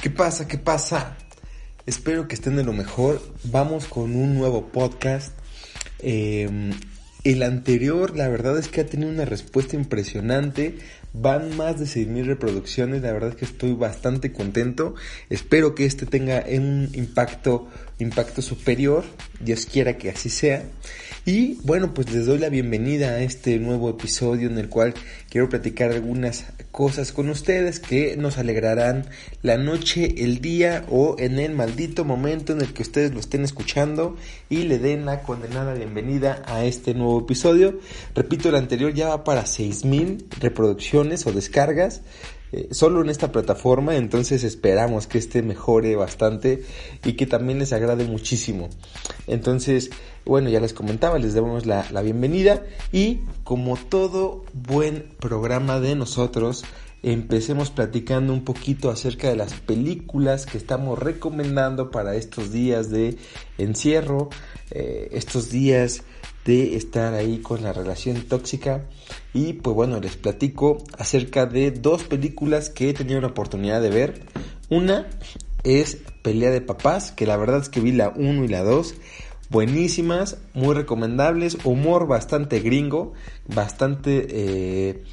¿Qué pasa? ¿Qué pasa? Espero que estén de lo mejor. Vamos con un nuevo podcast. Em, el anterior, la verdad es que ha tenido una respuesta impresionante. Van más de 6.000 reproducciones. La verdad es que estoy bastante contento. Espero que este tenga un impacto, impacto superior. Dios quiera que así sea. Y bueno, pues les doy la bienvenida a este nuevo episodio en el cual quiero platicar algunas cosas con ustedes que nos alegrarán la noche, el día o en el maldito momento en el que ustedes lo estén escuchando y le den la condenada bienvenida a este nuevo episodio. Repito, el anterior ya va para 6000 reproducciones o descargas. Eh, solo en esta plataforma, entonces esperamos que este mejore bastante y que también les agrade muchísimo. Entonces, bueno, ya les comentaba, les damos la, bienvenida y como todo buen programa de nosotros, empecemos platicando un poquito acerca de las películas que estamos recomendando para estos días de encierro, eh, estos días de estar ahí con la relación tóxica. Y pues bueno, les platico acerca de dos películas que he tenido la oportunidad de ver. Una es Pelea de Papás, que la verdad es que vi la 1 y la 2. Buenísimas, muy recomendables, humor bastante gringo, bastante eh,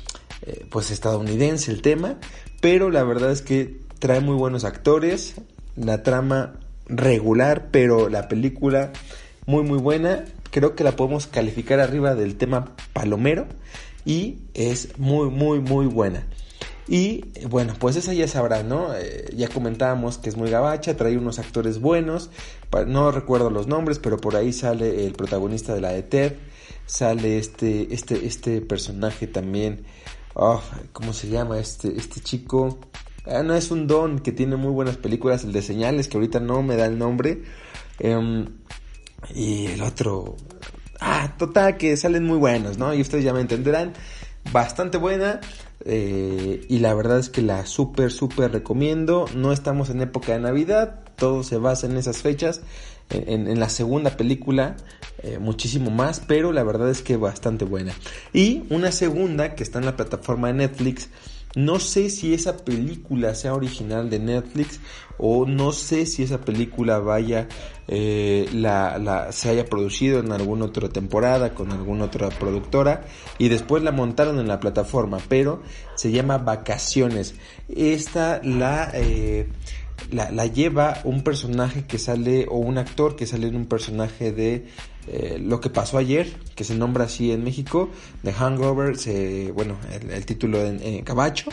eh, pues estadounidense el tema, pero la verdad es que trae muy buenos actores, la trama regular, pero la película muy muy buena creo que la podemos calificar arriba del tema palomero y es muy, muy, muy buena. Y bueno, pues esa ya sabrá, ¿no? Eh, ya comentábamos que es muy gabacha, trae unos actores buenos, no recuerdo los nombres, pero por ahí sale el protagonista de la de Ted, sale este, este, este personaje también, oh, ¿cómo se llama? Este, este chico, ah, no es un don que tiene muy buenas películas, el de señales, que ahorita no me da el nombre. Em, y el otro, ah, total, que salen muy buenos, ¿no? Y ustedes ya me entenderán. Bastante buena. Eh, y la verdad es que la súper, súper recomiendo. No estamos en época de Navidad. Todo se basa en esas fechas. En, la segunda película, eh, muchísimo más. Pero la verdad es que bastante buena. Y una segunda que está en la plataforma de Netflix no sé si esa película sea original de Netflix o no sé si esa película vaya, eh, la, la, se haya producido en alguna otra temporada con alguna otra productora y después la montaron en la plataforma, pero se llama Vacaciones. Esta la... Eh, la, la, lleva un personaje que sale, o un actor que sale en un personaje de eh, Lo que pasó ayer, que se nombra así en México, The Hangover, se, bueno, el, título en, Cabacho,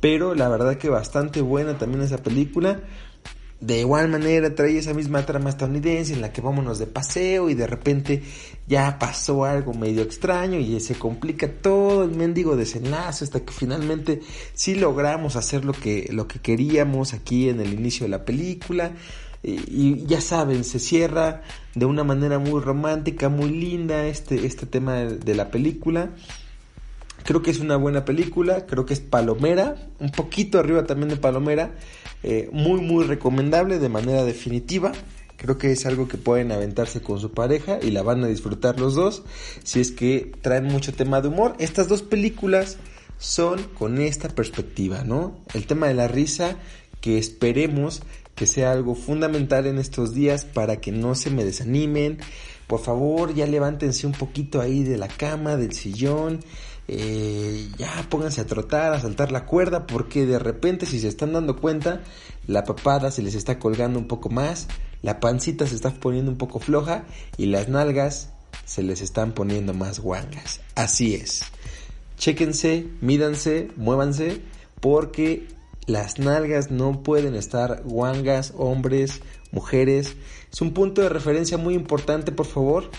pero la verdad que bastante buena también esa película. De igual manera trae esa misma trama estadounidense en la que vámonos de paseo y de repente ya pasó algo medio extraño y se complica todo el mendigo desenlace hasta que finalmente sí logramos hacer lo que, lo que queríamos aquí en el inicio de la película y, ya saben, se cierra de una manera muy romántica, muy linda este, este tema de, la película. Creo que es una buena película, creo que es palomera, un poquito arriba también de palomera, eh, muy muy recomendable de manera definitiva. Creo que es algo que pueden aventarse con su pareja y la van a disfrutar los dos si es que traen mucho tema de humor. Estas dos películas son con esta perspectiva, ¿no? El tema de la risa que esperemos que sea algo fundamental en estos días para que no se me desanimen. Por favor, ya levántense un poquito ahí de la cama, del sillón. Eh, ya pónganse a trotar, a saltar la cuerda, porque de repente si se están dando cuenta, la papada se les está colgando un poco más, la pancita se está poniendo un poco floja y las nalgas se les están poniendo más guangas. Así es. Chéquense, mídanse, muévanse, porque las nalgas no pueden estar guangas, hombres, mujeres. Es un punto de referencia muy importante, por favor.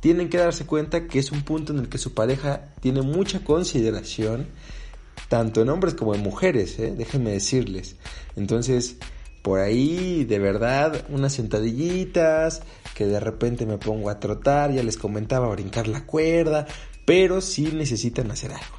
Tienen que darse cuenta que es un punto en el que su pareja tiene mucha consideración, tanto en hombres como en mujeres, ¿eh? déjenme decirles. Entonces, por ahí, de verdad, unas sentadillitas, que de repente me pongo a trotar, ya les comentaba, a brincar la cuerda, pero sí necesitan hacer algo.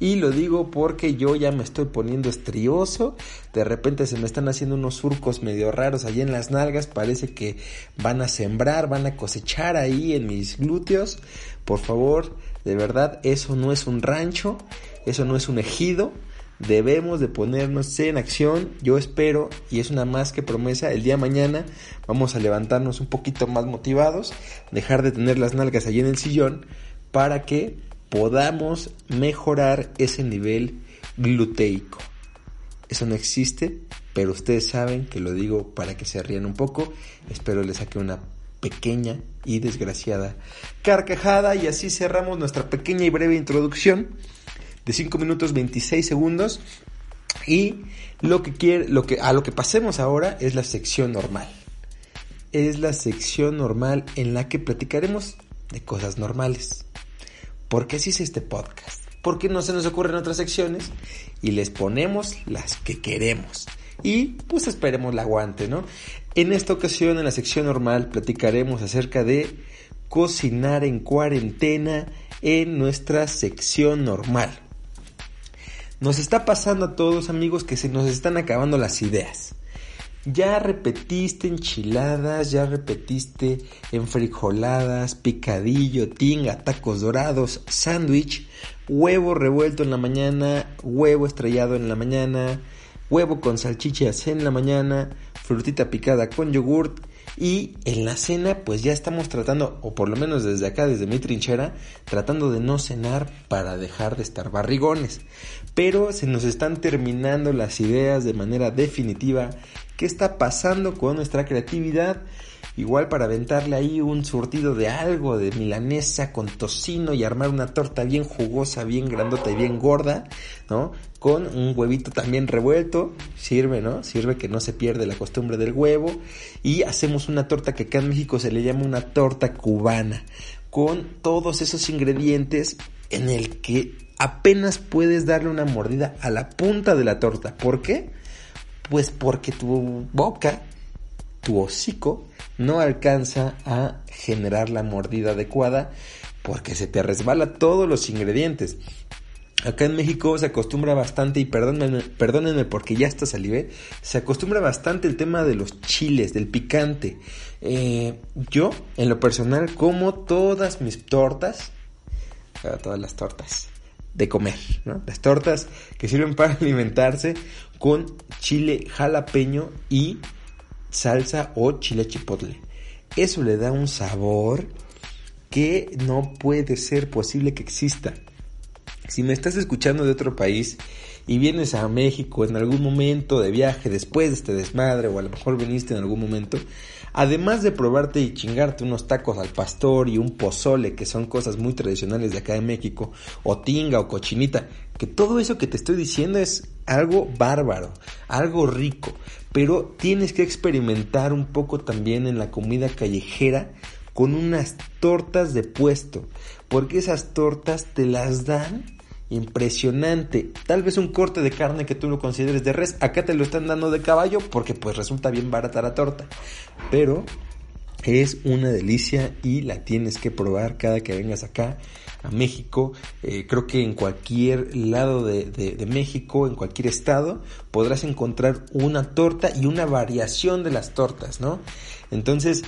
Y lo digo porque yo ya me estoy poniendo estrioso. De repente se me están haciendo unos surcos medio raros allí en las nalgas. Parece que van a sembrar, van a cosechar ahí en mis glúteos. Por favor, de verdad, eso no es un rancho. Eso no es un ejido. debemos de ponernos en acción. Yo espero, y es una más que promesa, el día de mañana vamos a levantarnos un poquito más motivados, dejar de tener las nalgas allí en el sillón, para que podamos mejorar ese nivel gluteico. Eso no existe, pero ustedes saben que lo digo para que se rían un poco. Espero les saque una pequeña y desgraciada carcajada y así cerramos nuestra pequeña y breve introducción de 5 minutos 26 segundos y lo que quiere lo que a lo que pasemos ahora es la sección normal. Es la sección normal en la que platicaremos de cosas normales. Porque así es este podcast. Porque no se nos ocurren otras secciones y les ponemos las que queremos. Y pues esperemos la aguante, ¿no? En esta ocasión, en la sección normal, platicaremos acerca de cocinar en cuarentena en nuestra sección normal. Nos está pasando a todos amigos que se nos están acabando las ideas. Ya repetiste enchiladas, ya repetiste enfrijoladas, picadillo, tinga, tacos dorados, sándwich, huevo revuelto en la mañana, huevo estrellado en la mañana, huevo con salchichas en la mañana, frutita picada con yogurt y en la cena pues ya estamos tratando, o por lo menos desde acá, desde mi trinchera, tratando de no cenar para dejar de estar barrigones. Pero se nos están terminando las ideas de manera definitiva. ¿Qué está pasando con nuestra creatividad? Igual para aventarle ahí un surtido de algo de milanesa con tocino y armar una torta bien jugosa, bien grandota y bien gorda, ¿no? Con un huevito también revuelto, sirve, ¿no? Sirve que no se pierde la costumbre del huevo. Y hacemos una torta que acá en México se le llama una torta cubana, con todos esos ingredientes en el que apenas puedes darle una mordida a la punta de la torta. ¿Por qué? Pues porque tu boca, tu hocico, no alcanza a generar la mordida adecuada porque se te resbala todos los ingredientes. Acá en México se acostumbra bastante, y perdónenme, perdónenme porque ya está salivé, se acostumbra bastante el tema de los chiles, del picante. Eh, yo, en lo personal, como todas mis tortas, todas las tortas de comer, ¿no? Las tortas que sirven para alimentarse con chile jalapeño y salsa o chile chipotle. Eso le da un sabor que no puede ser posible que exista. Si me estás escuchando de otro país y vienes a México en algún momento de viaje después de este desmadre o a lo mejor viniste en algún momento, además de probarte y chingarte unos tacos al pastor y un pozole, que son cosas muy tradicionales de acá de México, o tinga o cochinita, que todo eso que te estoy diciendo es algo bárbaro, algo rico, pero tienes que experimentar un poco también en la comida callejera con unas tortas de puesto, porque esas tortas te las dan impresionante. Tal vez un corte de carne que tú lo consideres de res, acá te lo están dando de caballo porque pues resulta bien barata la torta. Pero es una delicia y la tienes que probar cada que vengas acá a México. Eh, creo que en cualquier lado de, de, México, en cualquier estado, podrás encontrar una torta y una variación de las tortas, ¿no? Entonces,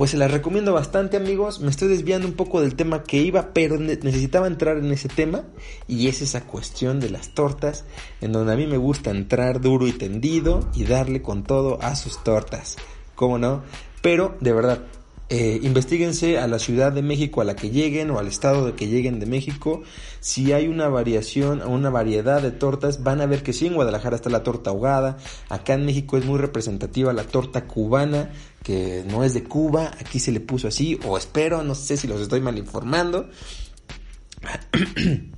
pues se las recomiendo bastante amigos. Me estoy desviando un poco del tema que iba, pero necesitaba entrar en ese tema y es esa cuestión de las tortas, en donde a mí me gusta entrar duro y tendido y darle con todo a sus tortas. ¿Cómo no? Pero de verdad, eh, investiguense a la Ciudad de México a la que lleguen o al estado de que lleguen de México. Si hay una variación o una variedad de tortas, van a ver que sí, en Guadalajara está la torta ahogada. Acá en México es muy representativa la torta cubana, que no es de Cuba. Aquí se le puso así, o espero, no sé si los estoy mal informando.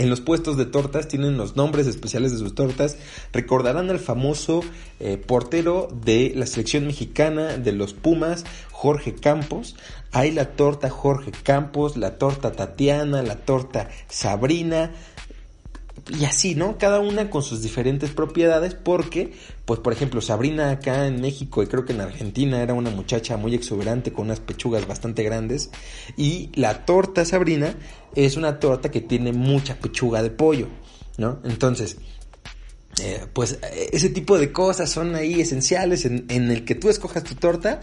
En los puestos de tortas tienen los nombres especiales de sus tortas. Recordarán al famoso eh, portero de la selección mexicana de los Pumas, Jorge Campos. Hay la torta Jorge Campos, la torta Tatiana, la torta Sabrina, y así, ¿no? Cada una con sus diferentes propiedades porque, pues por ejemplo, Sabrina acá en México y creo que en Argentina era una muchacha muy exuberante con unas pechugas bastante grandes y la torta Sabrina es una torta que tiene mucha pechuga de pollo, ¿no? Entonces, eh, pues ese tipo de cosas son ahí esenciales en, en el que tú escojas tu torta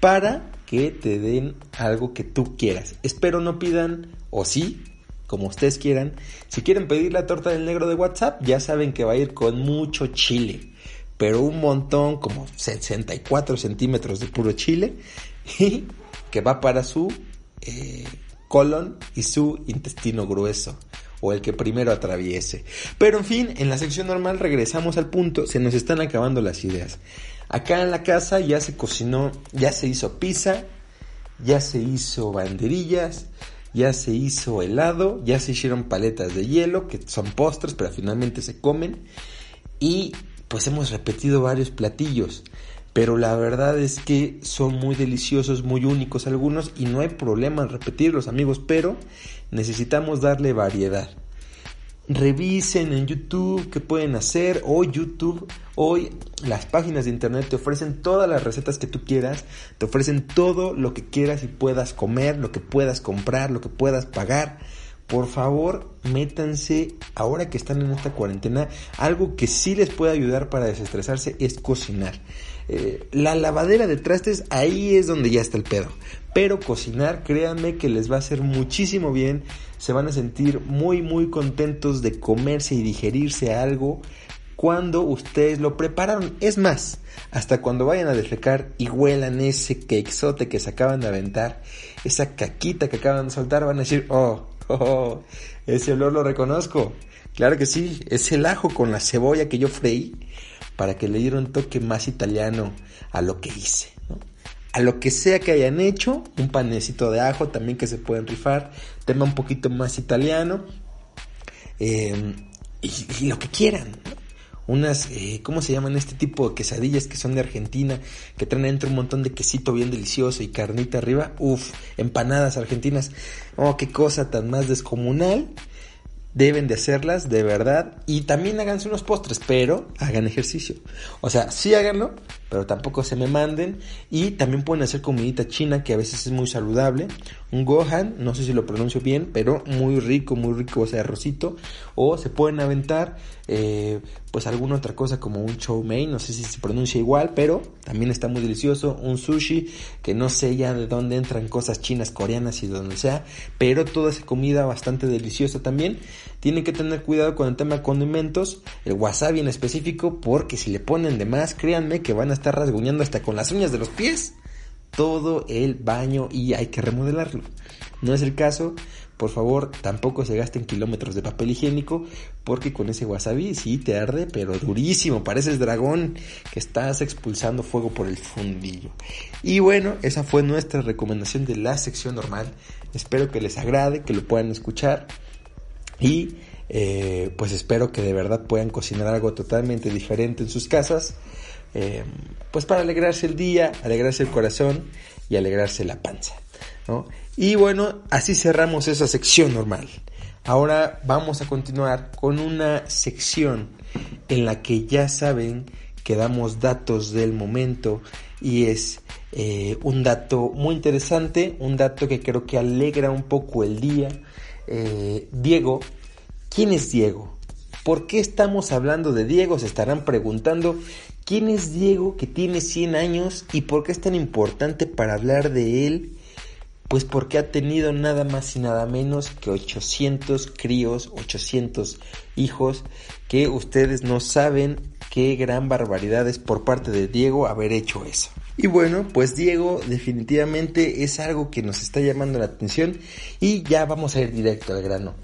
para que te den algo que tú quieras. Espero no pidan, o sí, como ustedes quieran. Si quieren pedir la torta del negro de WhatsApp, ya saben que va a ir con mucho chile, pero un montón, como 64 centímetros de puro chile, y que va para su eh, colon y su intestino grueso o el que primero atraviese. Pero en fin, en la sección normal regresamos al punto, se nos están acabando las ideas. Acá en la casa ya se cocinó, ya se hizo pizza, ya se hizo banderillas, ya se hizo helado, ya se hicieron paletas de hielo, que son postres, pero finalmente se comen. Y pues hemos repetido varios platillos. Pero la verdad es que son muy deliciosos, muy únicos algunos y no hay problema en repetirlos amigos, pero necesitamos darle variedad. Revisen en YouTube qué pueden hacer. Hoy YouTube, hoy las páginas de internet te ofrecen todas las recetas que tú quieras, te ofrecen todo lo que quieras y puedas comer, lo que puedas comprar, lo que puedas pagar. Por favor, métanse ahora que están en esta cuarentena. Algo que sí les puede ayudar para desestresarse es cocinar. Eh, la lavadera de trastes, ahí es donde ya está el pedo. Pero cocinar, créanme que les va a hacer muchísimo bien. Se van a sentir muy, muy contentos de comerse y digerirse algo cuando ustedes lo prepararon. Es más, hasta cuando vayan a defecar y huelan ese quexote que se acaban de aventar, esa caquita que acaban de soltar, van a decir, oh, oh, oh ese olor lo reconozco. Claro que sí, es el ajo con la cebolla que yo freí para que le diera un toque más italiano a lo que hice. A lo que sea que hayan hecho, un panecito de ajo también que se pueden rifar, tema un poquito más italiano eh, y, lo que quieran. Unas, eh, ¿cómo se llaman este tipo de quesadillas que son de Argentina, que traen dentro un montón de quesito bien delicioso y carnita arriba? Uf, empanadas argentinas. Oh, qué cosa tan más descomunal deben de hacerlas de verdad y también háganse unos postres, pero hagan ejercicio. O sea, sí háganlo, pero tampoco se me manden. Y también pueden hacer comidita china que a veces es muy saludable, un gohan, no sé si lo pronuncio bien, pero muy rico, muy rico, o sea, arrocito, o se pueden aventar eh, pues alguna otra cosa como un chow mein, no sé si se pronuncia igual, pero también está muy delicioso, un sushi, que no sé ya de dónde entran cosas chinas, coreanas y de donde sea, pero toda esa comida bastante deliciosa también. Tienen que tener cuidado con el tema de condimentos, el wasabi en específico, porque si le ponen de más, créanme que van a estar rasguñando hasta con las uñas de los pies todo el baño y hay que remodelarlo. No es el caso, por favor, tampoco se gasten kilómetros de papel higiénico, porque con ese wasabi sí te arde, pero durísimo, pareces dragón que estás expulsando fuego por el fundillo. Y bueno, esa fue nuestra recomendación de la sección normal. Espero que les agrade, que lo puedan escuchar y eh, pues espero que de verdad puedan cocinar algo totalmente diferente en sus casas. Eh, pues para alegrarse el día, alegrarse el corazón y alegrarse la panza. ¿no? Y bueno, así cerramos esa sección normal. Ahora vamos a continuar con una sección en la que ya saben que damos datos del momento y es eh, un dato muy interesante, un dato que creo que alegra un poco el día. Eh, Diego, ¿quién es Diego? ¿Por qué estamos hablando de Diego? Se estarán preguntando, ¿quién es Diego que tiene 100 años y por qué es tan importante para hablar de él? Pues porque ha tenido nada más y nada menos que 800 críos, 800 hijos, que ustedes no saben qué gran barbaridad es por parte de Diego haber hecho eso. Y bueno, pues Diego definitivamente es algo que nos está llamando la atención y ya vamos a ir directo al grano.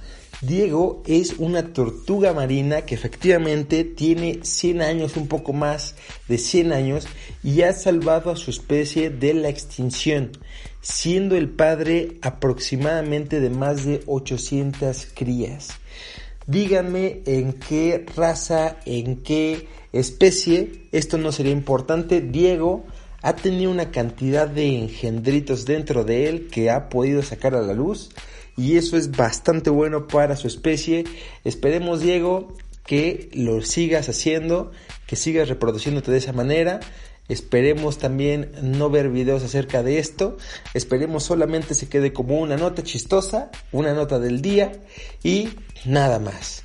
Diego es una tortuga marina que efectivamente tiene 100 años, un poco más de 100 años, y ha salvado a su especie de la extinción siendo el padre aproximadamente de más de 800 crías. Díganme en qué raza, en qué especie, esto no sería importante, Diego ha tenido una cantidad de engendritos dentro de él que ha podido sacar a la luz y eso es bastante bueno para su especie. Esperemos Diego que lo sigas haciendo, que sigas reproduciéndote de esa manera. Esperemos también no ver videos acerca de esto. Esperemos solamente se quede como una nota chistosa, una nota del día y nada más.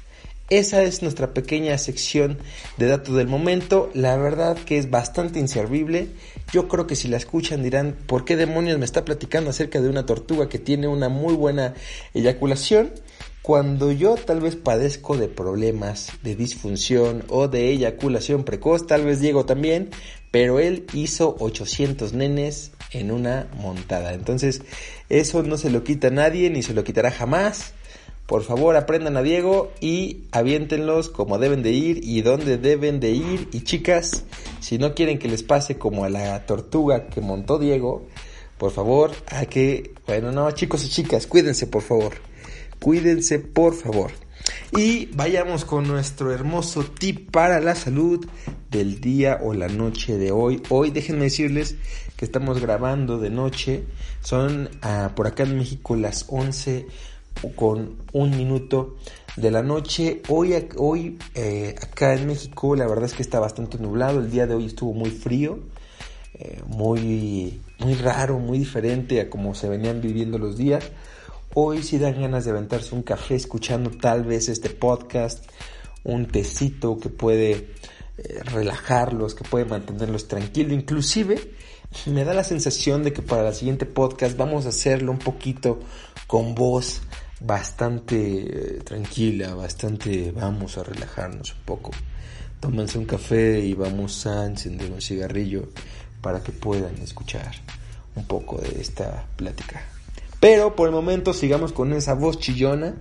Esa es nuestra pequeña sección de datos del momento. La verdad que es bastante inservible. Yo creo que si la escuchan dirán, ¿por qué demonios me está platicando acerca de una tortuga que tiene una muy buena eyaculación? Cuando yo tal vez padezco de problemas de disfunción o de eyaculación precoz, tal vez Diego también, pero él hizo 800 nenes en una montada. Entonces, eso no se lo quita nadie ni se lo quitará jamás. Por favor, aprendan a Diego y aviéntenlos como deben de ir y dónde deben de ir. Y chicas, si no quieren que les pase como a la tortuga que montó Diego, por favor, a que, bueno, no, chicos y chicas, cuídense, por favor. Cuídense, por favor. Y vayamos con nuestro hermoso tip para la salud del día o la noche de hoy. Hoy déjenme decirles que estamos grabando de noche. Son ah, por acá en México las 11 con un minuto de la noche. Hoy, hoy eh, acá en México la verdad es que está bastante nublado. El día de hoy estuvo muy frío, eh, muy, muy raro, muy diferente a como se venían viviendo los días. Hoy sí dan ganas de aventarse un café escuchando tal vez este podcast, un tecito que puede eh, relajarlos, que puede mantenerlos tranquilos. Inclusive me da la sensación de que para el siguiente podcast vamos a hacerlo un poquito con voz bastante eh, tranquila, bastante vamos a relajarnos un poco. Tómense un café y vamos a encender un cigarrillo para que puedan escuchar un poco de esta plática. Pero por el momento sigamos con esa voz chillona,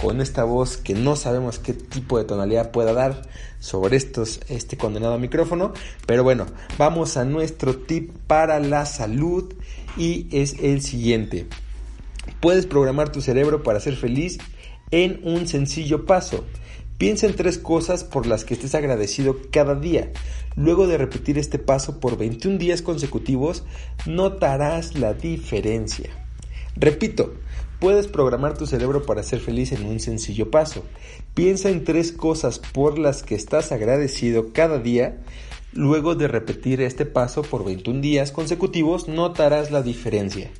con esta voz que no sabemos qué tipo de tonalidad pueda dar sobre estos, este condenado micrófono. Pero bueno, vamos a nuestro tip para la salud y es el siguiente. Puedes programar tu cerebro para ser feliz en un sencillo paso. Piensa en tres cosas por las que estés agradecido cada día. Luego de repetir este paso por 21 días consecutivos, notarás la diferencia. Repito, puedes programar tu cerebro para ser feliz en un sencillo paso. Piensa en tres cosas por las que estás agradecido cada día. Luego de repetir este paso por 21 días consecutivos, notarás la diferencia.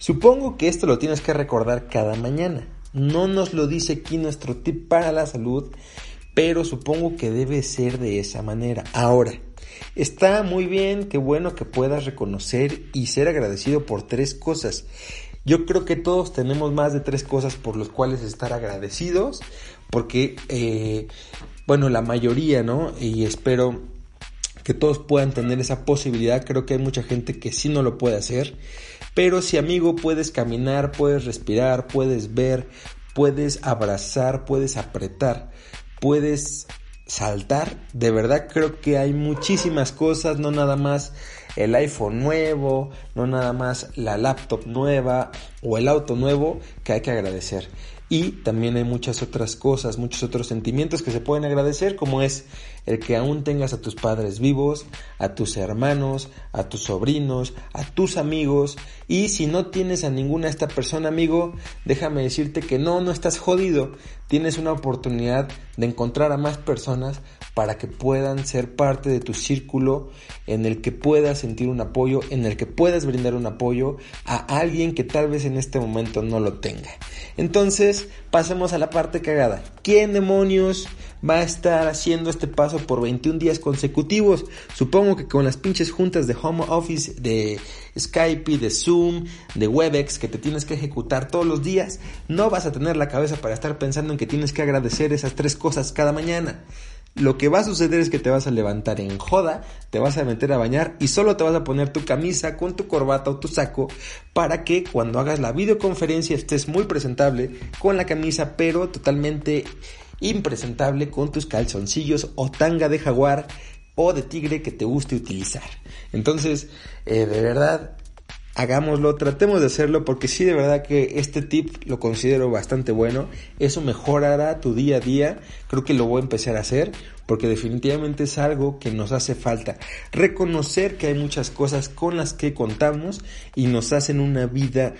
Supongo que esto lo tienes que recordar cada mañana. No nos lo dice aquí nuestro tip para la salud, pero supongo que debe ser de esa manera. Ahora, está muy bien, qué bueno que puedas reconocer y ser agradecido por tres cosas. Yo creo que todos tenemos más de tres cosas por las cuales estar agradecidos, porque, eh, bueno, la mayoría, ¿no? Y espero que todos puedan tener esa posibilidad. Creo que hay mucha gente que sí no lo puede hacer. Pero si amigo puedes caminar, puedes respirar, puedes ver, puedes abrazar, puedes apretar, puedes saltar, de verdad creo que hay muchísimas cosas, no nada más el iPhone nuevo, no nada más la laptop nueva o el auto nuevo que hay que agradecer. Y también hay muchas otras cosas, muchos otros sentimientos que se pueden agradecer, como es el que aún tengas a tus padres vivos, a tus hermanos, a tus sobrinos, a tus amigos. Y si no tienes a ninguna esta persona, amigo, déjame decirte que no, no estás jodido. Tienes una oportunidad de encontrar a más personas para que puedan ser parte de tu círculo, en el que puedas sentir un apoyo, en el que puedas brindar un apoyo a alguien que tal vez en este momento no lo tenga. Entonces, pasemos a la parte cagada. ¿Quién demonios va a estar haciendo este paso por 21 días consecutivos? Supongo que con las pinches juntas de home office, de Skype, de Zoom, de Webex que te tienes que ejecutar todos los días, no vas a tener la cabeza para estar pensando en que tienes que agradecer esas tres cosas cada mañana. Lo que va a suceder es que te vas a levantar en joda, te vas a meter a bañar y solo te vas a poner tu camisa con tu corbata o tu saco para que cuando hagas la videoconferencia estés muy presentable con la camisa pero totalmente impresentable con tus calzoncillos o tanga de jaguar o de tigre que te guste utilizar. Entonces, eh, de verdad, hagámoslo, tratemos de hacerlo porque sí de verdad que este tip lo considero bastante bueno, eso mejorará tu día a día, creo que lo voy a empezar a hacer porque definitivamente es algo que nos hace falta, reconocer que hay muchas cosas con las que contamos y nos hacen una vida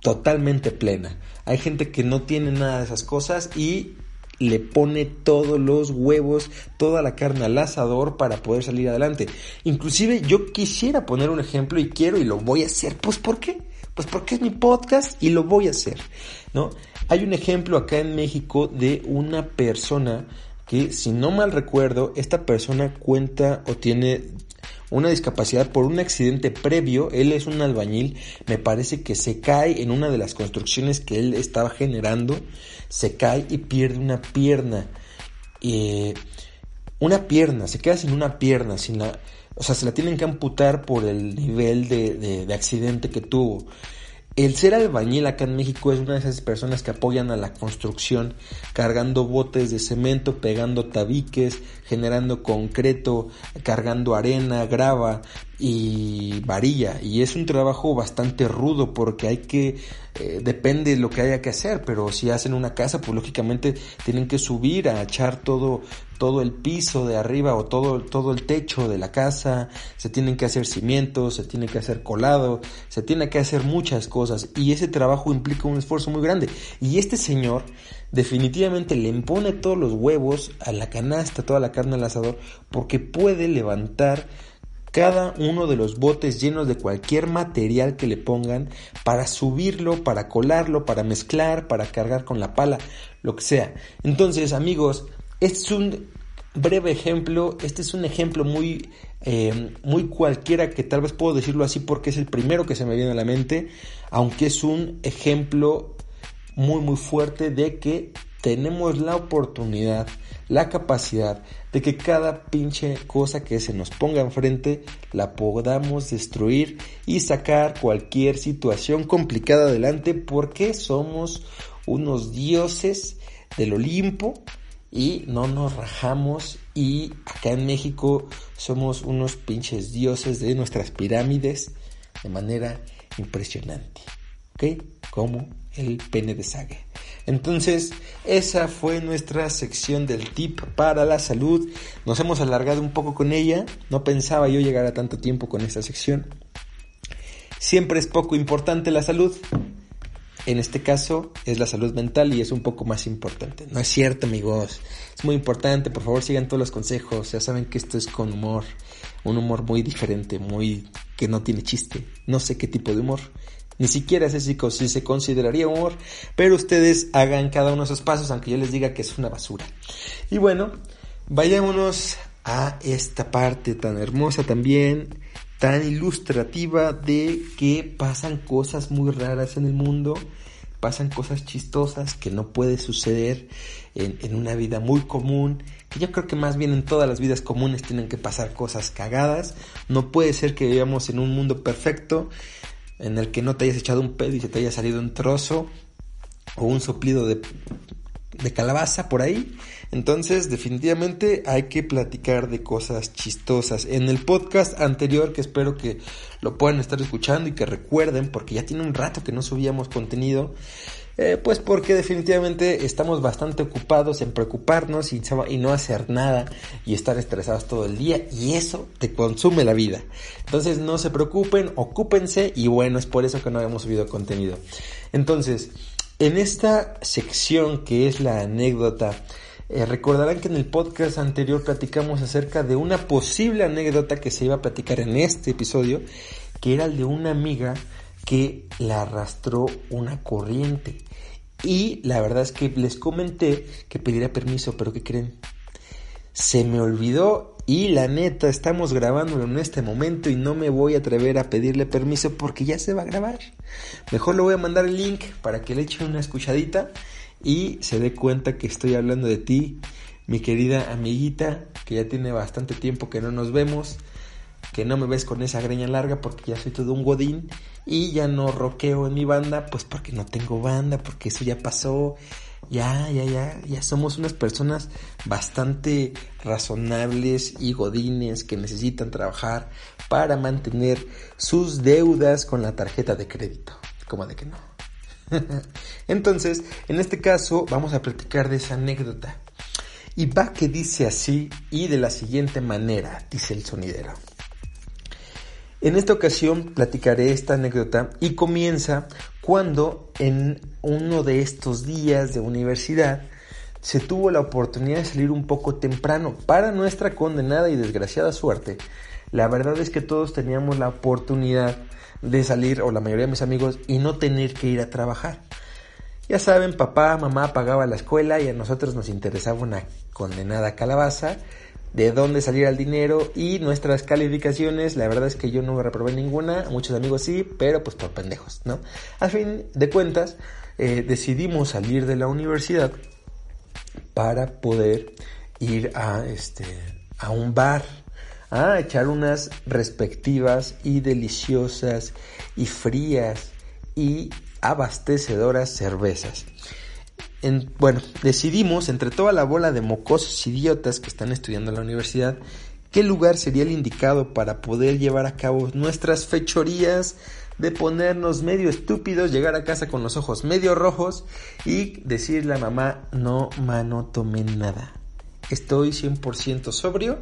totalmente plena. Hay gente que no tiene nada de esas cosas y le pone todos los huevos, toda la carne al asador para poder salir adelante. Inclusive yo quisiera poner un ejemplo y quiero y lo voy a hacer. Pues ¿por qué? Pues porque es mi podcast y lo voy a hacer, ¿no? Hay un ejemplo acá en México de una persona que, si no mal recuerdo, esta persona cuenta o tiene una discapacidad por un accidente previo. Él es un albañil, me parece que se cae en una de las construcciones que él estaba generando, se cae y pierde una pierna. Eh, una pierna, se queda sin una pierna, sin la, o sea, se la tienen que amputar por el nivel de, de accidente que tuvo. El ser albañil acá en México es una de esas personas que apoyan a la construcción, cargando botes de cemento, pegando tabiques, generando concreto, cargando arena, grava y varilla. Y es un trabajo bastante rudo porque hay que, eh, depende de lo que haya que hacer, pero si hacen una casa, pues lógicamente tienen que subir a echar todo, todo el piso de arriba o todo, todo el techo de la casa, se tienen que hacer cimientos, se tiene que hacer colado, se tiene que hacer muchas cosas y ese trabajo implica un esfuerzo muy grande. Y este señor definitivamente le impone todos los huevos a la canasta, toda la carne al asador, porque puede levantar cada uno de los botes llenos de cualquier material que le pongan para subirlo, para colarlo, para mezclar, para cargar con la pala, lo que sea. Entonces, amigos, este es un breve ejemplo, este es un ejemplo muy, eh, muy cualquiera que tal vez puedo decirlo así porque es el primero que se me viene a la mente, aunque es un ejemplo muy muy fuerte de que tenemos la oportunidad, la capacidad de que cada pinche cosa que se nos ponga enfrente la podamos destruir y sacar cualquier situación complicada adelante porque somos unos dioses del Olimpo y no nos rajamos y acá en México somos unos pinches dioses de nuestras pirámides de manera impresionante. ¿Ok? Como el pene de Sage. Entonces, esa fue nuestra sección del tip para la salud. Nos hemos alargado un poco con ella. No pensaba yo llegar a tanto tiempo con esta sección. Siempre es poco importante la salud. En este caso es la salud mental y es un poco más importante. No es cierto, amigos. Es muy importante. Por favor, sigan todos los consejos. Ya saben que esto es con humor. Un humor muy diferente, muy que no tiene chiste. No sé qué tipo de humor. Ni siquiera sé si, se consideraría humor, pero ustedes hagan cada uno de esos pasos, aunque yo les diga que es una basura. Y bueno, vayámonos a esta parte tan hermosa también, tan ilustrativa de que pasan cosas muy raras en el mundo, pasan cosas chistosas que no puede suceder en, en, una vida muy común, que yo creo que más bien en todas las vidas comunes tienen que pasar cosas cagadas, no puede ser que vivamos en un mundo perfecto en el que no te hayas echado un pedo y se te haya salido un trozo o un soplido de, de calabaza por ahí. Entonces, definitivamente hay que platicar de cosas chistosas. En el podcast anterior, que espero que lo puedan estar escuchando y que recuerden, porque ya tiene un rato que no subíamos contenido, eh, pues porque definitivamente estamos bastante ocupados en preocuparnos y, y, no hacer nada y estar estresados todo el día y eso te consume la vida. Entonces no se preocupen, ocúpense y bueno, es por eso que no hemos subido contenido. Entonces, en esta sección que es la anécdota, eh, recordarán que en el podcast anterior platicamos acerca de una posible anécdota que se iba a platicar en este episodio, que era el de una amiga que la arrastró una corriente. Y la verdad es que les comenté que pediría permiso, pero ¿qué creen? Se me olvidó y la neta estamos grabándolo en este momento y no me voy a atrever a pedirle permiso porque ya se va a grabar. Mejor le voy a mandar el link para que le eche una escuchadita y se dé cuenta que estoy hablando de ti, mi querida amiguita, que ya tiene bastante tiempo que no nos vemos que no me ves con esa greña larga porque ya soy todo un godín y ya no roqueo en mi banda, pues porque no tengo banda, porque eso ya pasó. Ya, ya, ya, ya somos unas personas bastante razonables y godines que necesitan trabajar para mantener sus deudas con la tarjeta de crédito. Como de que no. Entonces, en este caso, vamos a platicar de esa anécdota. Y va que dice así y de la siguiente manera, dice el sonidero. En esta ocasión platicaré esta anécdota y comienza cuando en uno de estos días de universidad se tuvo la oportunidad de salir un poco temprano para nuestra condenada y desgraciada suerte. La verdad es que todos teníamos la oportunidad de salir, o la mayoría de mis amigos, y no tener que ir a trabajar. Ya saben, papá, mamá pagaba la escuela y a nosotros nos interesaba una condenada calabaza de dónde salir el dinero y nuestras calificaciones, la verdad es que yo no reprobé ninguna, muchos amigos sí, pero pues por pendejos, ¿no? Al fin de cuentas, eh, decidimos salir de la universidad para poder ir a, este, a un bar, a echar unas respectivas y deliciosas y frías y abastecedoras cervezas bueno, decidimos entre toda la bola de mocosos idiotas que están estudiando en la universidad, qué lugar sería el indicado para poder llevar a cabo nuestras fechorías de ponernos medio estúpidos, llegar a casa con los ojos medio rojos y decirle a mamá, no, mano, tomé nada. Estoy 100% sobrio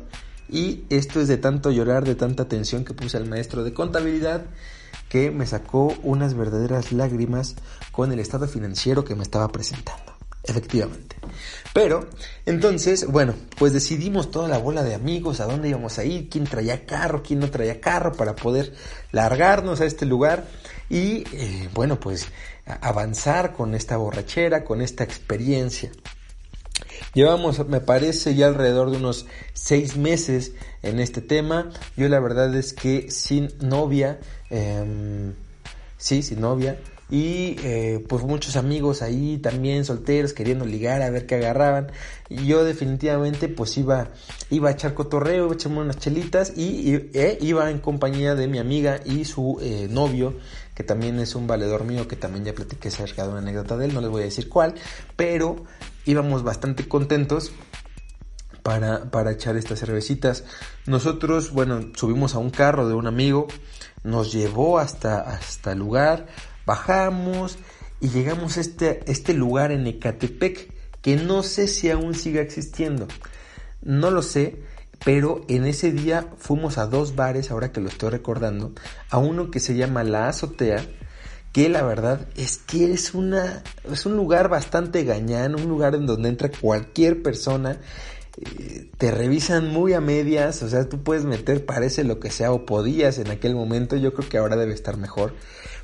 y esto es de tanto llorar, de tanta tensión que puse al maestro de contabilidad que me sacó unas verdaderas lágrimas con el estado financiero que me estaba presentando. Efectivamente. Pero, entonces, bueno, pues decidimos toda la bola de amigos a dónde íbamos a ir, quién traía carro, quién no traía carro, para poder largarnos a este lugar y, eh, bueno, pues avanzar con esta borrachera, con esta experiencia. Llevamos, me parece, ya alrededor de unos seis meses en este tema. Yo la verdad es que sin novia, eh, sí, sin novia, y eh, pues muchos amigos ahí también solteros queriendo ligar a ver qué agarraban y yo definitivamente pues iba iba a echar cotorreo iba a echarme unas chelitas y, eh, iba en compañía de mi amiga y su eh, novio que también es un valedor mío que también ya platiqué acerca de una anécdota de él no les voy a decir cuál pero íbamos bastante contentos para, para echar estas cervecitas. Nosotros, bueno, subimos a un carro de un amigo, nos llevó hasta, hasta el lugar, Bajamos y llegamos a este, este lugar en Ecatepec, que no sé si aún siga existiendo. No lo sé, pero en ese día fuimos a dos bares, ahora que lo estoy recordando, a uno que se llama La Azotea, que la verdad es que es una es un lugar bastante gañán, un lugar en donde entra cualquier persona, eh, te revisan muy a medias, o sea, tú puedes meter parece lo que sea o podías en aquel momento, yo creo que ahora debe estar mejor,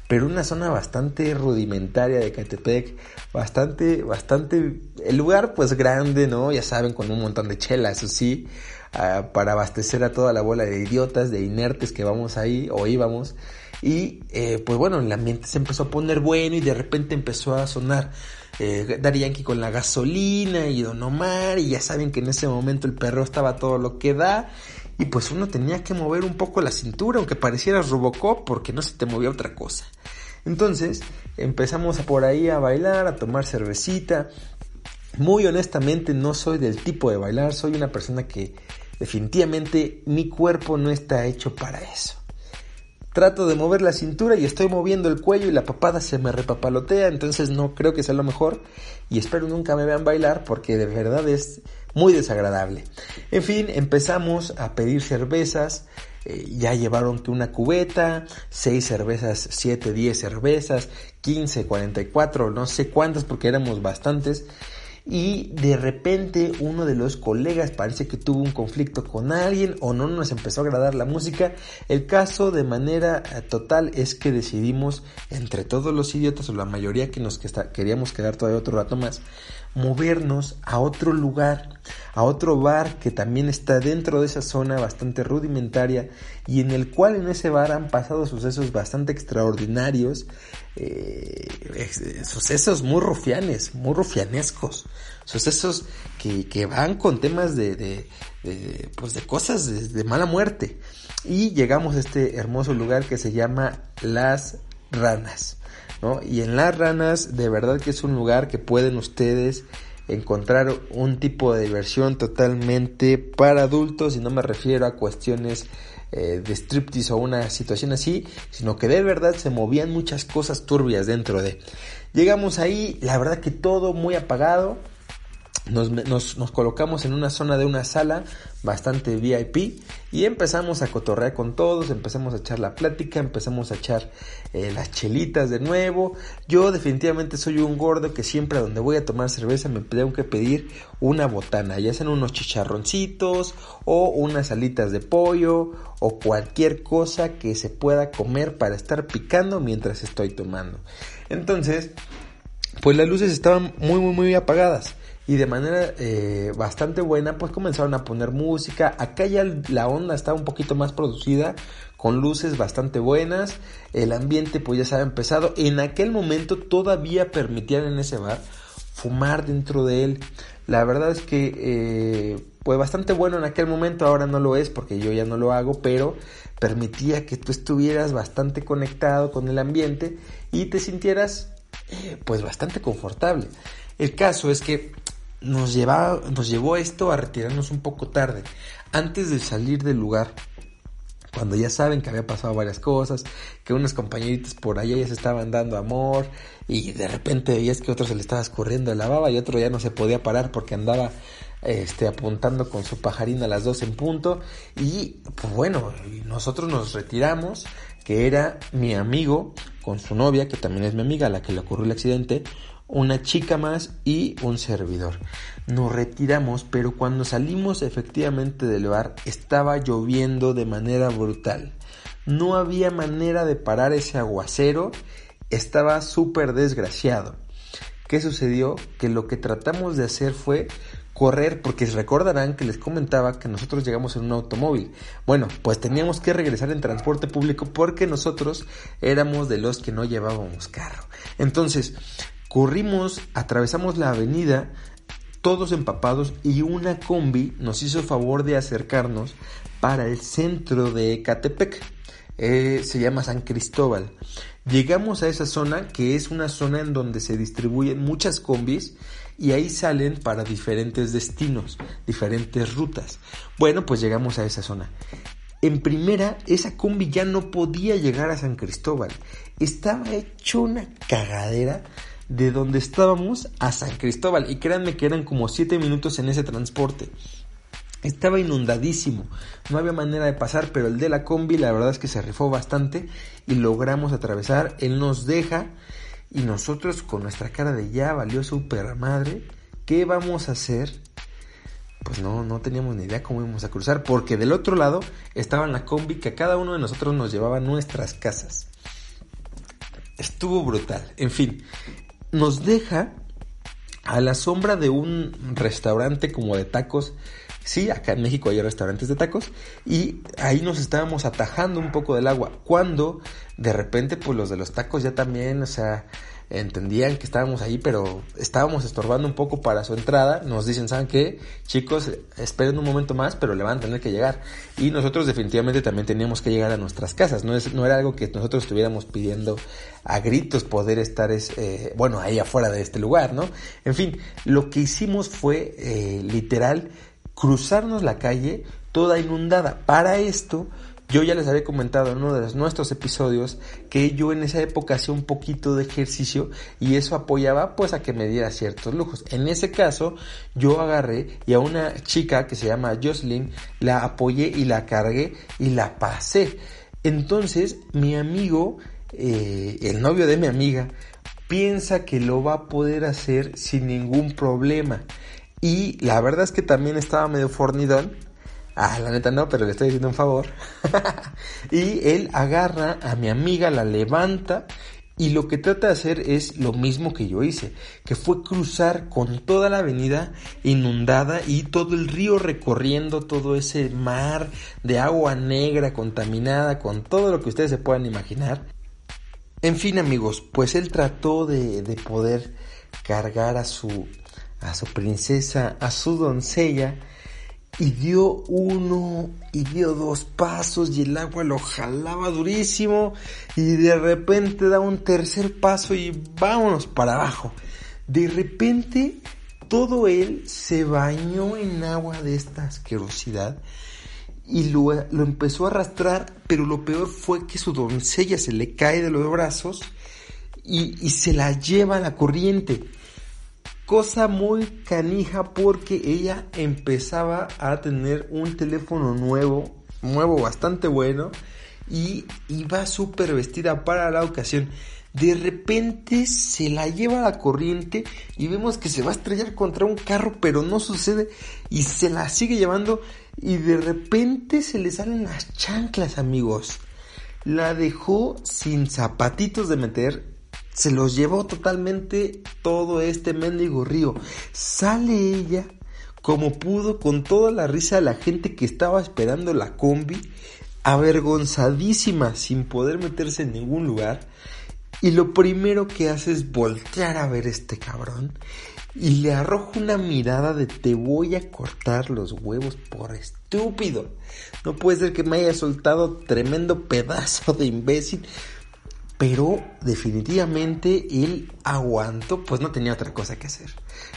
pero una zona bastante rudimentaria de Catepec, bastante, bastante, el lugar pues grande, ¿no? Ya saben, con un montón de chelas, eso sí, ah, para abastecer a toda la bola de idiotas, de inertes que vamos ahí o íbamos. Y eh, pues bueno, el ambiente se empezó a poner bueno y de repente empezó a sonar eh, Daddy Yankee con la gasolina y Don Omar y ya saben que en ese momento el perro estaba todo lo que da y pues uno tenía que mover un poco la cintura, aunque pareciera Robocop, porque no se te movía otra cosa. Entonces empezamos por ahí a bailar, a tomar cervecita. Muy honestamente no soy del tipo de bailar, soy una persona que definitivamente mi cuerpo no está hecho para eso. Trato de mover la cintura y estoy moviendo el cuello y la papada se me repapalotea, entonces no creo que sea lo mejor y espero nunca me vean bailar porque de verdad es muy desagradable. En fin, empezamos a pedir cervezas, eh, ya llevaron una cubeta, 6 cervezas, 7, 10 cervezas, 15, 44, no sé cuántas porque éramos bastantes. Y de repente uno de los colegas parece que tuvo un conflicto con alguien o no nos empezó a agradar la música. El caso de manera eh, total es que decidimos entre todos los idiotas o la mayoría que nos queríamos quedar todavía otro rato más, movernos a otro lugar, a otro bar que también está dentro de esa zona bastante rudimentaria y en el cual en ese bar han pasado sucesos bastante extraordinarios, eh, sucesos muy rufianes, muy rufianescos, sucesos que, van con temas de, pues de cosas de, de mala muerte. Y llegamos a este hermoso lugar que se llama Las Ranas. Y en Las Ranas, de verdad que es un lugar que pueden ustedes encontrar un tipo de diversión totalmente para adultos y no me refiero a cuestiones eh, de striptease o una situación así, sino que de verdad se movían muchas cosas turbias dentro de. Llegamos ahí, la verdad que todo muy apagado, nos, colocamos en una zona de una sala bastante VIP y empezamos a cotorrear con todos, empezamos a echar la plática, empezamos a echar eh, las chelitas de nuevo. Yo definitivamente soy un gordo que siempre donde voy a tomar cerveza me tengo que pedir una botana, ya sean unos chicharroncitos o unas alitas de pollo o cualquier cosa que se pueda comer para estar picando mientras estoy tomando. Entonces, pues las luces estaban muy muy muy apagadas y de manera eh, bastante buena pues comenzaron a poner música. Acá ya la onda estaba un poquito más producida con luces bastante buenas. El ambiente pues ya había empezado. En aquel momento todavía permitían en ese bar fumar dentro de él. La verdad es que pues bastante bueno en aquel momento, ahora no lo es porque yo ya no lo hago, pero permitía que tú estuvieras bastante conectado con el ambiente y te sintieras eh, pues bastante confortable. El caso es que nos, llevaba, nos llevó esto a retirarnos un poco tarde, antes de salir del lugar. Cuando ya saben que había pasado varias cosas, que unos compañeritos por allá ya se estaban dando amor y de repente veías que otro se le estaba escurriendo la baba y otro ya no se podía parar porque andaba este, apuntando con su pajarín a las dos en punto y pues bueno, nosotros nos retiramos, que era mi amigo con su novia, que también es mi amiga, a la que le ocurrió el accidente, una chica más y un servidor. Nos retiramos, pero cuando salimos efectivamente del bar estaba lloviendo de manera brutal. No había manera de parar ese aguacero, estaba súper desgraciado. ¿Qué sucedió? Que lo que tratamos de hacer fue correr, porque recordarán que les comentaba que nosotros llegamos en un automóvil. Bueno, pues teníamos que regresar en transporte público porque nosotros éramos de los que no llevábamos carro. Entonces, Corrimos, atravesamos la avenida, todos empapados y una combi nos hizo favor de acercarnos para el centro de Ecatepec. Eh, se llama San Cristóbal. Llegamos a esa zona que es una zona en donde se distribuyen muchas combis y ahí salen para diferentes destinos, diferentes rutas. Bueno, pues llegamos a esa zona. En primera, esa combi ya no podía llegar a San Cristóbal. Estaba hecho una cagadera de donde estábamos a San Cristóbal. Y créanme que eran como 7 minutos en ese transporte. Estaba inundadísimo, no había manera de pasar, pero el de la combi la verdad es que se rifó bastante y logramos atravesar. Él nos deja y nosotros con nuestra cara de ya valió super madre, ¿qué vamos a hacer? Pues no, no teníamos ni idea cómo íbamos a cruzar, porque del otro lado estaba la combi que a cada uno de nosotros nos llevaba a nuestras casas. Estuvo brutal. En fin, nos deja a la sombra de un restaurante como de tacos. Sí, acá en México hay restaurantes de tacos y ahí nos estábamos atajando un poco del agua. Cuando de repente pues los de los tacos ya también, o sea, entendían que estábamos ahí, pero estábamos estorbando un poco para su entrada. Nos dicen, ¿saben qué? Chicos, esperen un momento más, pero le van a tener que llegar. Y nosotros definitivamente también teníamos que llegar a nuestras casas. No, es, no era algo que nosotros estuviéramos pidiendo a gritos poder estar, es, eh, bueno, ahí afuera de este lugar, ¿no? En fin, lo que hicimos fue eh, literal cruzarnos la calle toda inundada. Para esto yo ya les había comentado en uno de nuestros episodios que yo en esa época hacía un poquito de ejercicio y eso apoyaba pues a que me diera ciertos lujos. En ese caso yo agarré y a una chica que se llama Jocelyn la apoyé y la cargué y la pasé. Entonces mi amigo, eh, el novio de mi amiga, piensa que lo va a poder hacer sin ningún problema. Y la verdad es que también estaba medio fornidón Ah, la neta no, pero le estoy diciendo un favor. y él agarra a mi amiga, la levanta y lo que trata de hacer es lo mismo que yo hice, que fue cruzar con toda la avenida inundada y todo el río recorriendo todo ese mar de agua negra contaminada con todo lo que ustedes se puedan imaginar. En fin amigos, pues él trató de, de poder cargar a su, a su princesa, a su doncella, y dio uno y dio dos pasos y el agua lo jalaba durísimo y de repente da un tercer paso y vámonos para abajo. De repente todo él se bañó en agua de esta asquerosidad y lo, lo empezó a arrastrar, pero lo peor fue que su doncella se le cae de los brazos y, y se la lleva a la corriente. Cosa muy canija porque ella empezaba a tener un teléfono nuevo, nuevo bastante bueno y iba súper vestida para la ocasión. De repente se la lleva a la corriente y vemos que se va a estrellar contra un carro, pero no sucede y se la sigue llevando y de repente se le salen las chanclas, amigos. La dejó sin zapatitos de meter se los llevó totalmente todo este mendigo río. Sale ella como pudo con toda la risa de la gente que estaba esperando la combi, avergonzadísima sin poder meterse en ningún lugar. Y lo primero que hace es voltear a ver a este cabrón y le arroja una mirada de te voy a cortar los huevos por estúpido. No puede ser que me haya soltado tremendo pedazo de imbécil. Pero definitivamente él aguantó, pues no tenía otra cosa que hacer.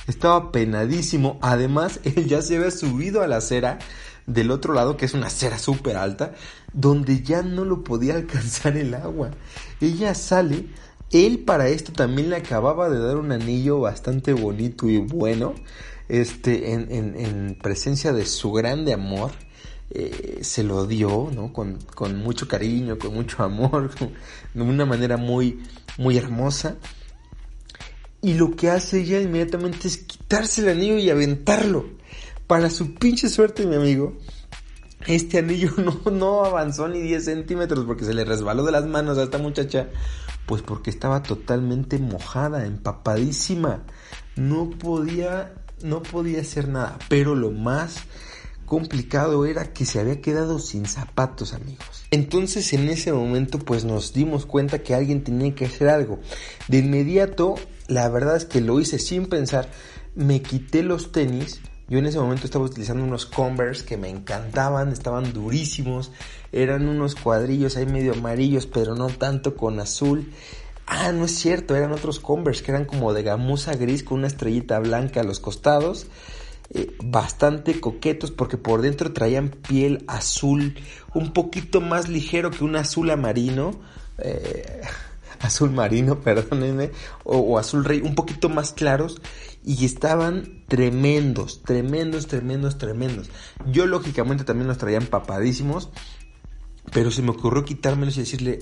Estaba penadísimo. Además, él ya se había subido a la acera del otro lado, que es una acera súper alta, donde ya no lo podía alcanzar el agua. Ella sale, él para esto también le acababa de dar un anillo bastante bonito y bueno, este, en, en, en presencia de su grande amor. Eh, se lo dio, ¿no? Con, con, mucho cariño, con mucho amor, de una manera muy, muy hermosa. Y lo que hace ella inmediatamente es quitarse el anillo y aventarlo. Para su pinche suerte, mi amigo, este anillo no, no avanzó ni 10 centímetros porque se le resbaló de las manos a esta muchacha. Pues porque estaba totalmente mojada, empapadísima. No podía, no podía hacer nada. Pero lo más complicado era que se había quedado sin zapatos, amigos. Entonces en ese momento pues nos dimos cuenta que alguien tenía que hacer algo. De inmediato, la verdad es que lo hice sin pensar, me quité los tenis. Yo en ese momento estaba utilizando unos Converse que me encantaban, estaban durísimos, eran unos cuadrillos ahí medio amarillos, pero no tanto con azul. Ah, no es cierto, eran otros Converse que eran como de gamuza gris con una estrellita blanca a los costados eh, bastante coquetos porque por dentro traían piel azul, un poquito más ligero que un azul marino, eh, azul marino, perdónenme, o, o, azul rey, un poquito más claros y estaban tremendos, tremendos, tremendos, tremendos. Yo lógicamente también los traía empapadísimos, pero se me ocurrió quitármelos y decirle,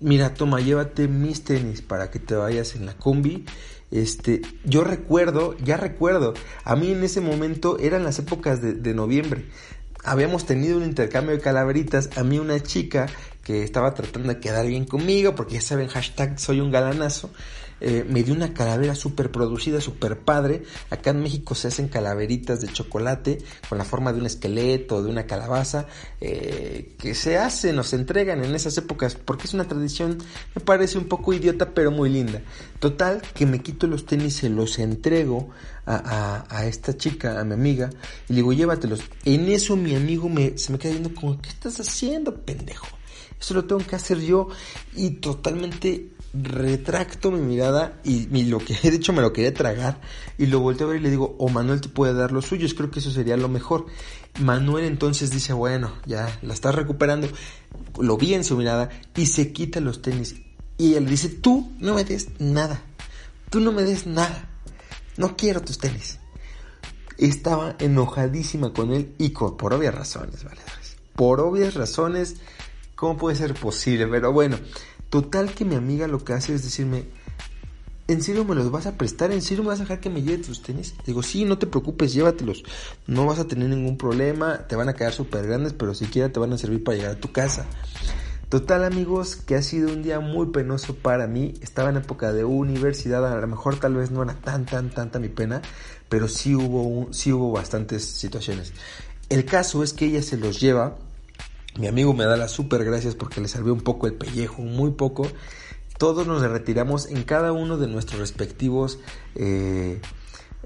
mira, toma, llévate mis tenis para que te vayas en la combi este, yo recuerdo, ya recuerdo, a mí en ese momento eran las épocas de, noviembre. Habíamos tenido un intercambio de calaveritas. A mí una chica que estaba tratando de quedar bien conmigo, porque ya saben, hashtag soy un galanazo, eh, me dio una calavera súper producida, súper padre. Acá en México se hacen calaveritas de chocolate con la forma de un esqueleto, de una calabaza, eh, que se hacen o se entregan en esas épocas, porque es una tradición, me parece un poco idiota, pero muy linda. Total, que me quito los tenis, se los entrego a, esta chica, a mi amiga, y le digo, llévatelos. En eso mi amigo me, se me queda viendo como, ¿qué estás haciendo, pendejo? Eso lo tengo que hacer yo y totalmente retracto mi mirada y, lo que de hecho me lo quería tragar y lo volteo a ver y le digo, o Manuel te puede dar los suyos, creo que eso sería lo mejor. Manuel entonces dice, bueno, ya la estás recuperando, lo vi en su mirada y se quita los tenis y él dice, tú no me des nada, tú no me des nada, no quiero tus tenis. Estaba enojadísima con él y por obvias razones, valedores. Por obvias razones, ¿cómo puede ser posible? Pero bueno, Total que mi amiga lo que hace es decirme, ¿en serio me los vas a prestar? ¿En serio me vas a dejar que me lleve tus tenis? Digo, sí, no te preocupes, llévatelos. No vas a tener ningún problema, te van a quedar súper grandes, pero siquiera te van a servir para llegar a tu casa. Total amigos, que ha sido un día muy penoso para mí. Estaba en época de universidad, a lo mejor tal vez no era tan, tan, tanta mi pena, pero sí hubo, sí hubo bastantes situaciones. El caso es que ella se los lleva mi amigo me da las super gracias porque le salvé un poco el pellejo, muy poco. Todos nos retiramos en cada uno de nuestros respectivos eh,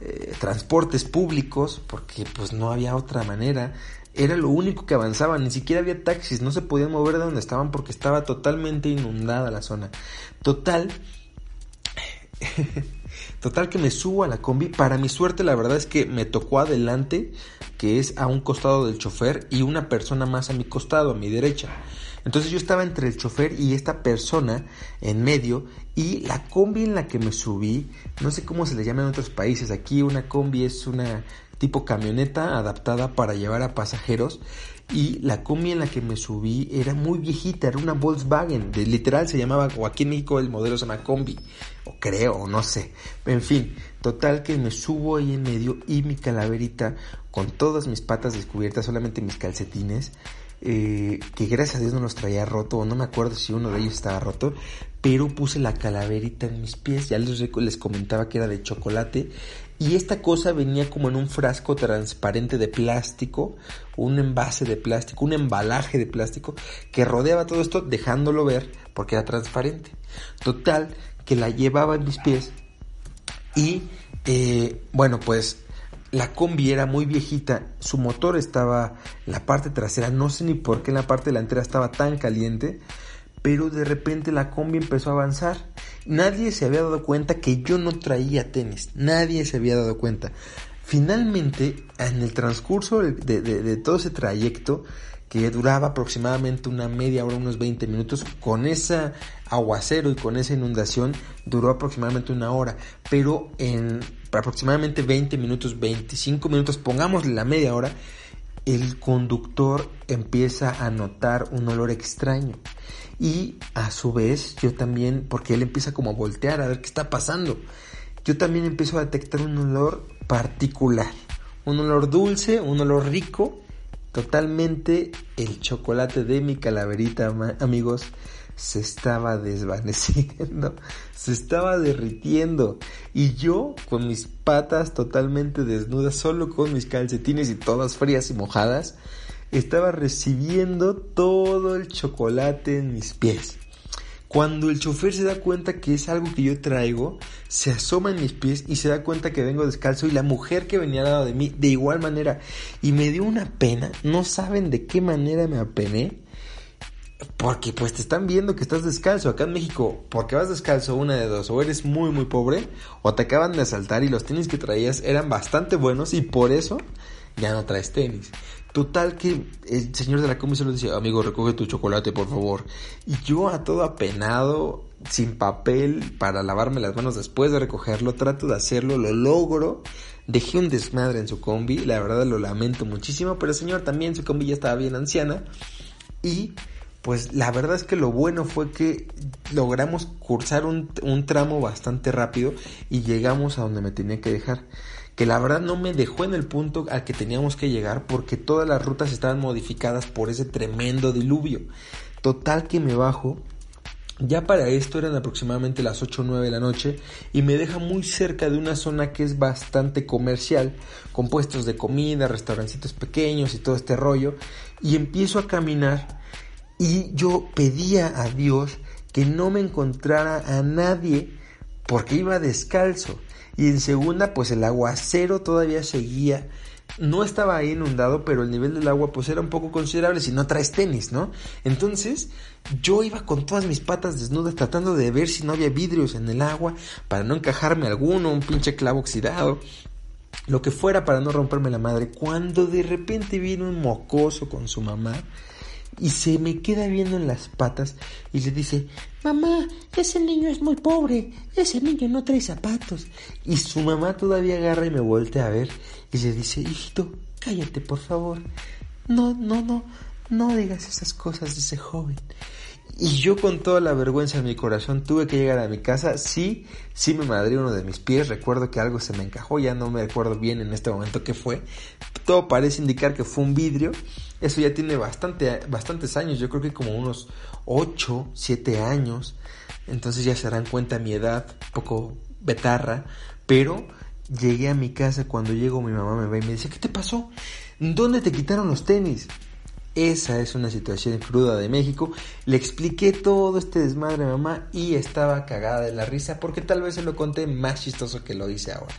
eh, transportes públicos porque pues no había otra manera. Era lo único que avanzaba, ni siquiera había taxis, no se podían mover de donde estaban porque estaba totalmente inundada la zona. Total, total que me subo a la combi. Para mi suerte, la verdad es que me tocó adelante que es a un costado del chofer y una persona más a mi costado, a mi derecha. Entonces yo estaba entre el chofer y esta persona en medio y la combi en la que me subí, no sé cómo se le llama en otros países, aquí una combi es una tipo camioneta adaptada para llevar a pasajeros y la combi en la que me subí era muy viejita, era una Volkswagen, de, literal se llamaba, o aquí en México el modelo se llama combi, o creo, o no sé, en fin, total que me subo ahí en medio y mi calaverita con todas mis patas descubiertas, solamente mis calcetines, eh, que gracias a Dios no los traía roto, o no me acuerdo si uno de ellos estaba roto, pero puse la calaverita en mis pies, ya les, les comentaba que era de chocolate, y esta cosa venía como en un frasco transparente de plástico, un envase de plástico, un embalaje de plástico que rodeaba todo esto dejándolo ver porque era transparente. Total, que la llevaba en mis pies y eh, bueno, pues la combi era muy viejita, su motor estaba en la parte trasera, no sé ni por qué en la parte delantera estaba tan caliente, pero de repente la combi empezó a avanzar. Nadie se había dado cuenta que yo no traía tenis, nadie se había dado cuenta. Finalmente, en el transcurso de, todo ese trayecto, que duraba aproximadamente una media hora, unos 20 minutos, con ese aguacero y con esa inundación duró aproximadamente una hora, pero en aproximadamente 20 minutos, 25 minutos, pongámosle la media hora, el conductor empieza a notar un olor extraño. Y a su vez, yo también, porque él empieza como a voltear a ver qué está pasando, yo también empiezo a detectar un olor particular. Un olor dulce, un olor rico, totalmente el chocolate de mi calaverita, amigos, se estaba desvaneciendo, se estaba derritiendo y yo con mis patas totalmente desnudas, solo con mis calcetines y todas frías y mojadas, estaba recibiendo todo el chocolate en mis pies. Cuando el chofer se da cuenta que es algo que yo traigo, se asoma en mis pies y se da cuenta que vengo descalzo y la mujer que venía al lado de mí de igual manera y me dio una pena, no saben de qué manera me apené porque pues te están viendo que estás descalzo. Acá en México, porque vas descalzo, una de dos, o eres muy muy pobre, o te acaban de asaltar y los tenis que traías eran bastante buenos y por eso ya no traes tenis. Total que el señor de la comisión le dice, amigo, recoge tu chocolate, por favor. Y yo a todo apenado, sin papel, para lavarme las manos después de recogerlo, trato de hacerlo, lo logro. Dejé un desmadre en su combi, la verdad lo lamento muchísimo, pero el señor también, su combi ya estaba bien anciana. Y pues la verdad es que lo bueno fue que logramos cursar un, un, tramo bastante rápido y llegamos a donde me tenía que dejar. Que la verdad no me dejó en el punto al que teníamos que llegar porque todas las rutas estaban modificadas por ese tremendo diluvio. Total que me bajo. Ya para esto eran aproximadamente las 8 o 9 de la noche y me deja muy cerca de una zona que es bastante comercial, con puestos de comida, restaurancitos pequeños y todo este rollo. Y empiezo a caminar y yo pedía a Dios que no me encontrara a nadie porque iba descalzo. Y en segunda, pues el aguacero todavía seguía. No estaba ahí inundado, pero el nivel del agua pues era un poco considerable si no traes tenis, ¿no? Entonces yo iba con todas mis patas desnudas tratando de ver si no había vidrios en el agua para no encajarme alguno, un pinche clavo oxidado, lo que fuera para no romperme la madre. Cuando de repente vino un mocoso con su mamá y se me queda viendo en las patas y le dice, mamá, ese niño es muy pobre, ese niño no trae zapatos. Y su mamá todavía agarra y me voltea a ver y le dice, hijito, cállate por favor. No, no, no, no digas esas cosas de ese joven. Y yo con toda la vergüenza en mi corazón tuve que llegar a mi casa. Sí, sí me madré uno de mis pies. Recuerdo que algo se me encajó. Ya no me recuerdo bien en este momento qué fue. Todo parece indicar que fue un vidrio. Eso ya tiene bastante, bastantes años. Yo creo que como unos 8, 7 años. Entonces ya se darán cuenta mi edad. Un poco betarra. Pero llegué a mi casa. Cuando llego mi mamá me ve y me dice, ¿qué te pasó? ¿Dónde te quitaron los tenis? Esa es una situación cruda de México. Le expliqué todo este desmadre a mamá y estaba cagada de la risa porque tal vez se lo conté más chistoso que lo hice ahora.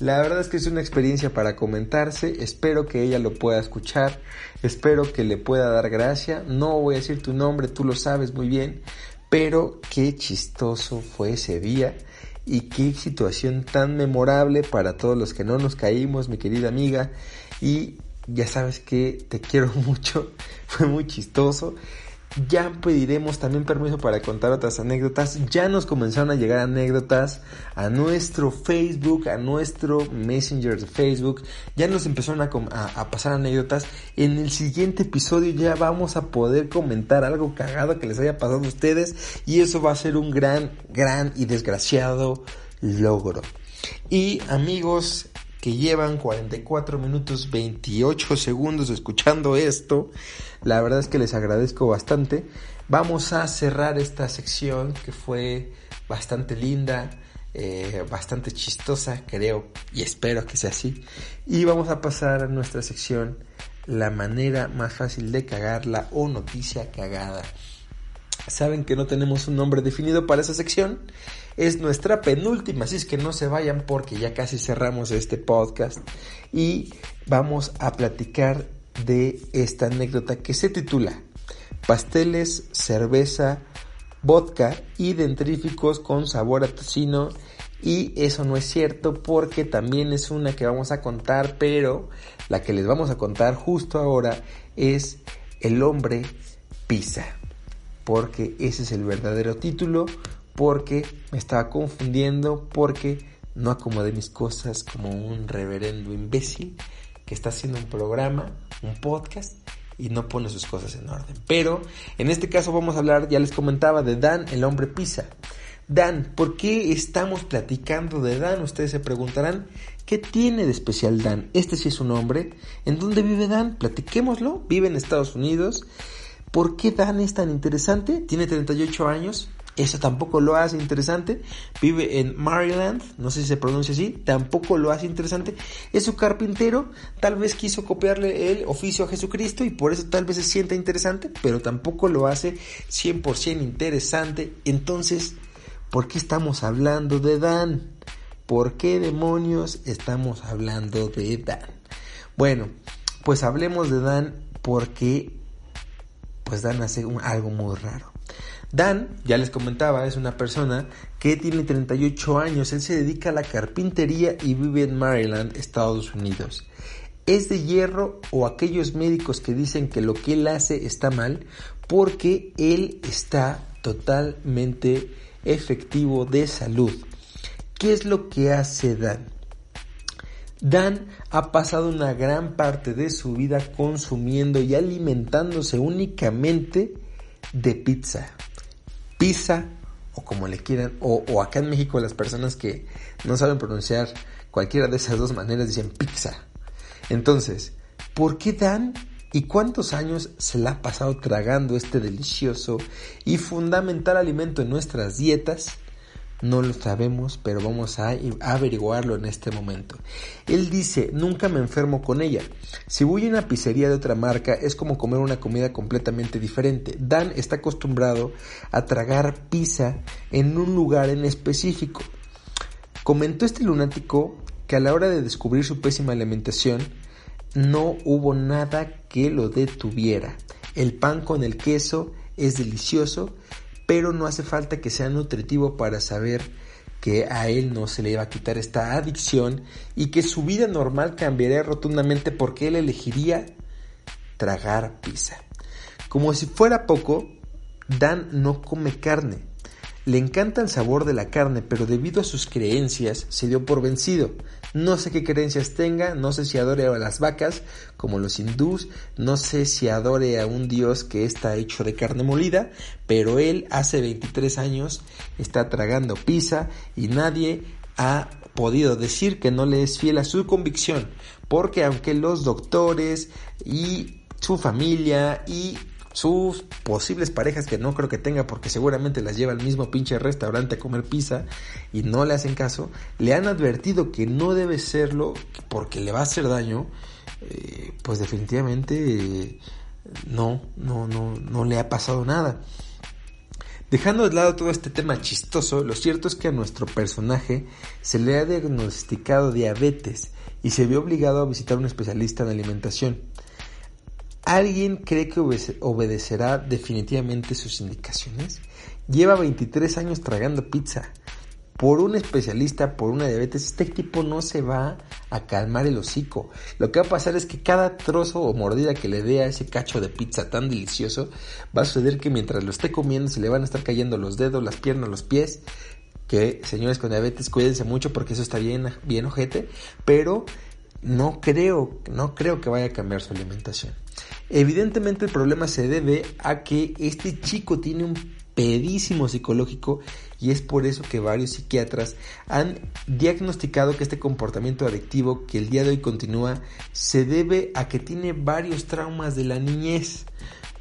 La verdad es que es una experiencia para comentarse. Espero que ella lo pueda escuchar. Espero que le pueda dar gracia. No voy a decir tu nombre, tú lo sabes muy bien. Pero qué chistoso fue ese día. Y qué situación tan memorable para todos los que no nos caímos, mi querida amiga. Y ya sabes que te quiero mucho, fue muy chistoso. Ya pediremos también permiso para contar otras anécdotas. Ya nos comenzaron a llegar anécdotas a nuestro Facebook, a nuestro Messenger de Facebook. Ya nos empezaron a, pasar anécdotas. En el siguiente episodio ya vamos a poder comentar algo cagado que les haya pasado a ustedes. Y eso va a ser un gran, gran y desgraciado logro. Y amigos, que llevan 44 minutos 28 segundos escuchando esto. La verdad es que les agradezco bastante. Vamos a cerrar esta sección que fue bastante linda, eh, bastante chistosa, creo y espero que sea así. Y vamos a pasar a nuestra sección la manera más fácil de cagarla o noticia cagada. Saben que no tenemos un nombre definido para esa sección. Es nuestra penúltima, así es que no se vayan porque ya casi cerramos este podcast. Y vamos a platicar de esta anécdota que se titula Pasteles, cerveza, vodka y dentríficos con sabor a tocino. Y eso no es cierto porque también es una que vamos a contar, pero la que les vamos a contar justo ahora es El hombre pisa. Porque ese es el verdadero título, porque me estaba confundiendo, porque no acomodé mis cosas como un reverendo imbécil que está haciendo un programa, un podcast y no pone sus cosas en orden. Pero en este caso vamos a hablar, ya les comentaba, de Dan, el hombre pisa. Dan, ¿por qué estamos platicando de Dan? Ustedes se preguntarán, ¿qué tiene de especial Dan? Este sí es un hombre. ¿En dónde vive Dan? Platiquémoslo. Vive en Estados Unidos. ¿Por qué Dan es tan interesante? Tiene 38 años. Eso tampoco lo hace interesante. Vive en Maryland, no sé si se pronuncia así, tampoco lo hace interesante. Es su carpintero, tal vez quiso copiarle el oficio a Jesucristo y por eso tal vez se sienta interesante, pero tampoco lo hace 100% interesante. Entonces, ¿por qué estamos hablando de Dan? ¿Por qué demonios estamos hablando de Dan? Bueno, pues hablemos de Dan porque pues Dan hace algo muy raro. Dan, ya les comentaba, es una persona que tiene 38 años, él se dedica a la carpintería y vive en Maryland, Estados Unidos. Es de hierro o aquellos médicos que dicen que lo que él hace está mal porque él está totalmente efectivo de salud. ¿Qué es lo que hace Dan? Dan ha pasado una gran parte de su vida consumiendo y alimentándose únicamente de pizza pizza o como le quieran, o, acá en México las personas que no saben pronunciar cualquiera de esas dos maneras dicen pizza. Entonces, ¿por qué Dan y cuántos años se la ha pasado tragando este delicioso y fundamental alimento en nuestras dietas? No lo sabemos, pero vamos a averiguarlo en este momento. Él dice, nunca me enfermo con ella. Si voy a una pizzería de otra marca es como comer una comida completamente diferente. Dan está acostumbrado a tragar pizza en un lugar en específico. Comentó este lunático que a la hora de descubrir su pésima alimentación no hubo nada que lo detuviera. El pan con el queso es delicioso pero no hace falta que sea nutritivo para saber que a él no se le iba a quitar esta adicción y que su vida normal cambiaría rotundamente porque él elegiría tragar pizza. Como si fuera poco, Dan no come carne, le encanta el sabor de la carne, pero debido a sus creencias se dio por vencido. No sé qué creencias tenga, no sé si adore a las vacas, como los hindús, no sé si adore a un dios que está hecho de carne molida, pero él hace 23 años está tragando pizza y nadie ha podido decir que no le es fiel a su convicción, porque aunque los doctores y su familia y sus posibles parejas que no creo que tenga porque seguramente las lleva al mismo pinche restaurante a comer pizza y no le hacen caso, le han advertido que no debe serlo porque le va a hacer daño, eh, pues definitivamente no, no, no, no le ha pasado nada. Dejando de lado todo este tema chistoso, lo cierto es que a nuestro personaje se le ha diagnosticado diabetes y se vio obligado a visitar un especialista en alimentación. ¿Alguien cree que obedecerá definitivamente sus indicaciones? Lleva 23 años tragando pizza. Por un especialista, por una diabetes, este tipo no se va a calmar el hocico. Lo que va a pasar es que cada trozo o mordida que le dé a ese cacho de pizza tan delicioso, va a suceder que mientras lo esté comiendo se le van a estar cayendo los dedos, las piernas, los pies. Que señores con diabetes, cuídense mucho porque eso está bien, bien ojete. Pero no creo, no creo que vaya a cambiar su alimentación. Evidentemente el problema se debe a que este chico tiene un pedísimo psicológico y es por eso que varios psiquiatras han diagnosticado que este comportamiento adictivo que el día de hoy continúa se debe a que tiene varios traumas de la niñez.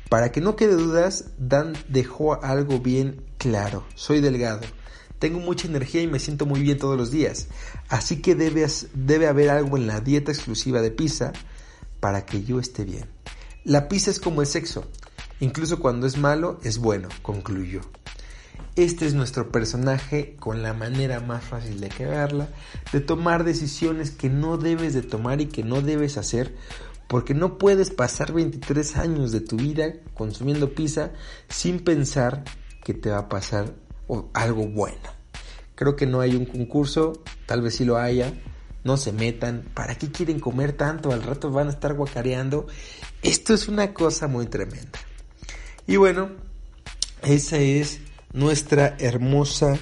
Para que no quede dudas, Dan dejó algo bien claro. Soy delgado. Tengo mucha energía y me siento muy bien todos los días. Así que debe, debe haber algo en la dieta exclusiva de pizza para que yo esté bien. La pizza es como el sexo. Incluso cuando es malo, es bueno, concluyó. Este es nuestro personaje con la manera más fácil de cagarla, de tomar decisiones que no debes de tomar y que no debes hacer, porque no puedes pasar 23 años de tu vida consumiendo pizza sin pensar que te va a pasar algo bueno. Creo que no hay un concurso, tal vez sí lo haya, no se metan, ¿para qué quieren comer tanto? Al rato van a estar guacareando. Esto es una cosa muy tremenda. Y bueno, esa es nuestra hermosa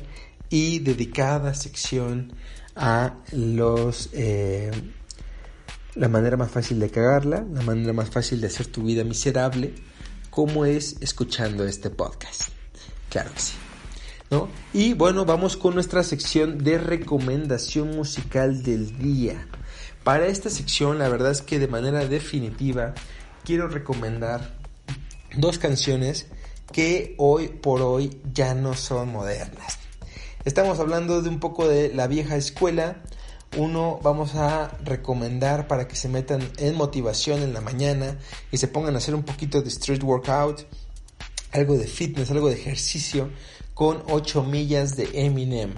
y dedicada sección a los... Eh, la manera más fácil de cagarla, la manera más fácil de hacer tu vida miserable, como es escuchando este podcast. Claro que sí. Y bueno, vamos con nuestra sección de recomendación musical del día. Para esta sección, la verdad es que de manera definitiva quiero recomendar dos canciones que hoy por hoy ya no son modernas. Estamos hablando de un poco de la vieja escuela. Uno vamos a recomendar para que se metan en motivación en la mañana y se pongan a hacer un poquito de street workout, algo de fitness, algo de ejercicio con 8 millas de Eminem.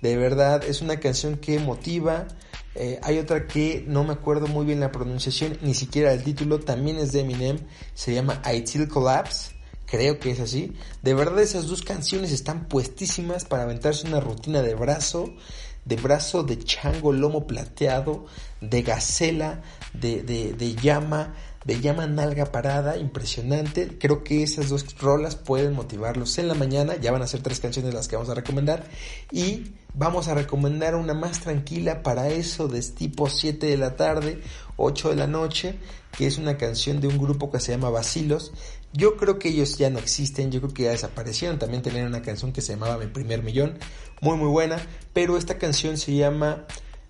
De verdad es una canción que motiva, eh, hay otra que no me acuerdo muy bien la pronunciación, ni siquiera el título, también es de Eminem, se llama I Till Collapse, creo que es así. De verdad esas dos canciones están puestísimas para aventarse una rutina de brazo, de brazo de chango lomo plateado, de gacela, de, de, de llama, de llama nalga parada, impresionante. Creo que esas dos rolas pueden motivarlos en la mañana. Ya van a ser tres canciones las que vamos a recomendar. Y Vamos a recomendar una más tranquila para eso de tipo 7 de la tarde, 8 de la noche, que es una canción de un grupo que se llama Basilos. Yo creo que ellos ya no existen, yo creo que ya desaparecieron. También tenían una canción que se llamaba Mi primer millón, muy muy buena, pero esta canción se llama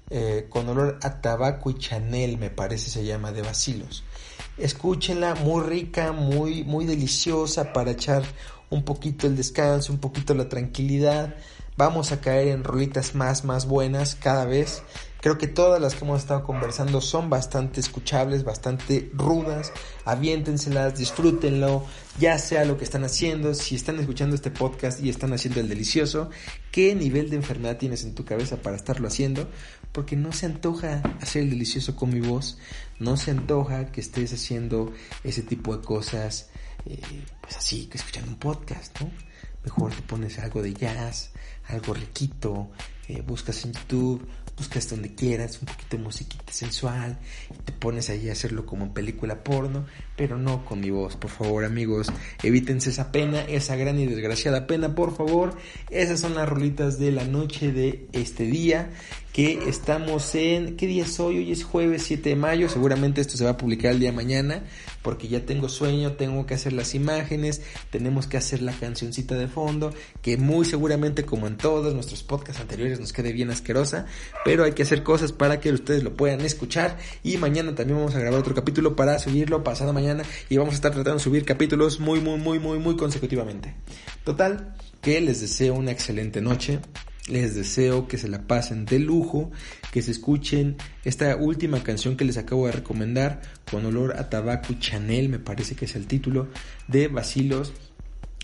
eh, Con olor a tabaco y Chanel, me parece se llama, de Basilos. Escúchenla, muy rica, muy muy deliciosa para echar un poquito el descanso, un poquito la tranquilidad vamos a caer en rolitas más, más buenas cada vez. Creo que todas las que hemos estado conversando son bastante escuchables, bastante rudas. Aviéntenselas, disfrútenlo, ya sea lo que están haciendo. Si están escuchando este podcast y están haciendo el delicioso, ¿qué nivel de enfermedad tienes en tu cabeza para estarlo haciendo? Porque no se antoja hacer el delicioso con mi voz, no se antoja que estés haciendo ese tipo de cosas, eh, pues así, que escuchando un podcast, ¿no? Mejor te pones algo de jazz, algo riquito, eh, buscas en YouTube, buscas donde quieras, un poquito de musiquita sensual, y te pones ahí a hacerlo como en película porno, pero no con mi voz, por favor amigos, evítense esa pena, esa gran y desgraciada pena, por favor, esas son las rolitas de la noche de este día, estamos en, ¿qué día es hoy? Hoy es jueves 7 de mayo, seguramente esto se va a publicar el día de mañana, porque ya tengo sueño, tengo que hacer las imágenes, tenemos que hacer la cancioncita de fondo, que muy seguramente como en todos nuestros podcasts anteriores nos quede bien asquerosa, pero hay que hacer cosas para que ustedes lo puedan escuchar y mañana también vamos a grabar otro capítulo para subirlo pasado mañana y vamos a estar tratando de subir capítulos muy muy muy muy muy consecutivamente. Total, que les deseo una excelente noche. Les deseo que se la pasen de lujo, que se escuchen esta última canción que les acabo de recomendar, con olor a tabaco Chanel, me parece que es el título, de Basilos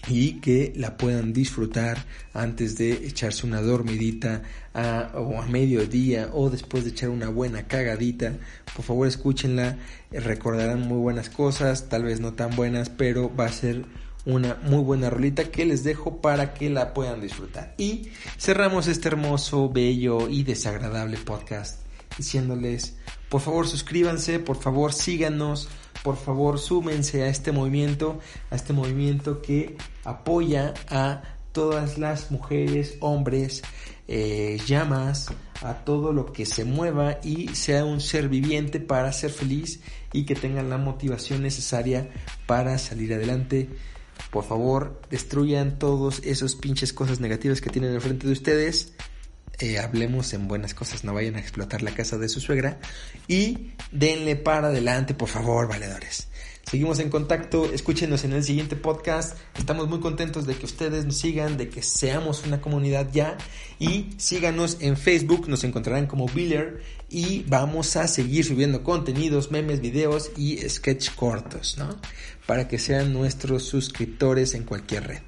y que la puedan disfrutar antes de echarse una dormidita a, o a mediodía o después de echar una buena cagadita. Por favor escúchenla, recordarán muy buenas cosas, tal vez no tan buenas, pero va a ser una muy buena rolita que les dejo para que la puedan disfrutar. Y cerramos este hermoso, bello y desagradable podcast diciéndoles, por favor suscríbanse, por favor síganos, por favor súmense a este movimiento, a este movimiento que apoya a todas las mujeres, hombres, eh, llamas, a todo lo que se mueva y sea un ser viviente para ser feliz y que tengan la motivación necesaria para salir adelante por favor, destruyan todos esos pinches cosas negativas que tienen enfrente de ustedes. Eh, hablemos en buenas cosas, no vayan a explotar la casa de su suegra. Y denle para adelante, por favor, valedores. Seguimos en contacto, escúchenos en el siguiente podcast. Estamos muy contentos de que ustedes nos sigan, de que seamos una comunidad ya. Y síganos en Facebook, nos encontrarán como Biller. Y vamos a seguir subiendo contenidos, memes, videos y sketch cortos, ¿no? Para que sean nuestros suscriptores en cualquier red.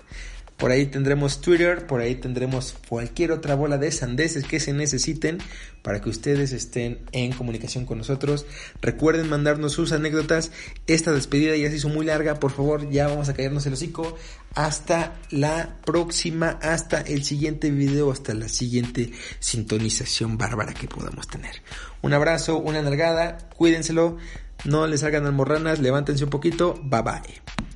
Por ahí tendremos Twitter, por ahí tendremos cualquier otra bola de sandeces que se necesiten para que ustedes estén en comunicación con nosotros. Recuerden mandarnos sus anécdotas. Esta despedida ya se hizo muy larga, por favor, ya vamos a caernos el hocico. Hasta la próxima, hasta el siguiente video, hasta la siguiente sintonización bárbara que podamos tener. Un abrazo, una nalgada, cuídenselo, no les hagan almorranas, levántense un poquito, bye bye.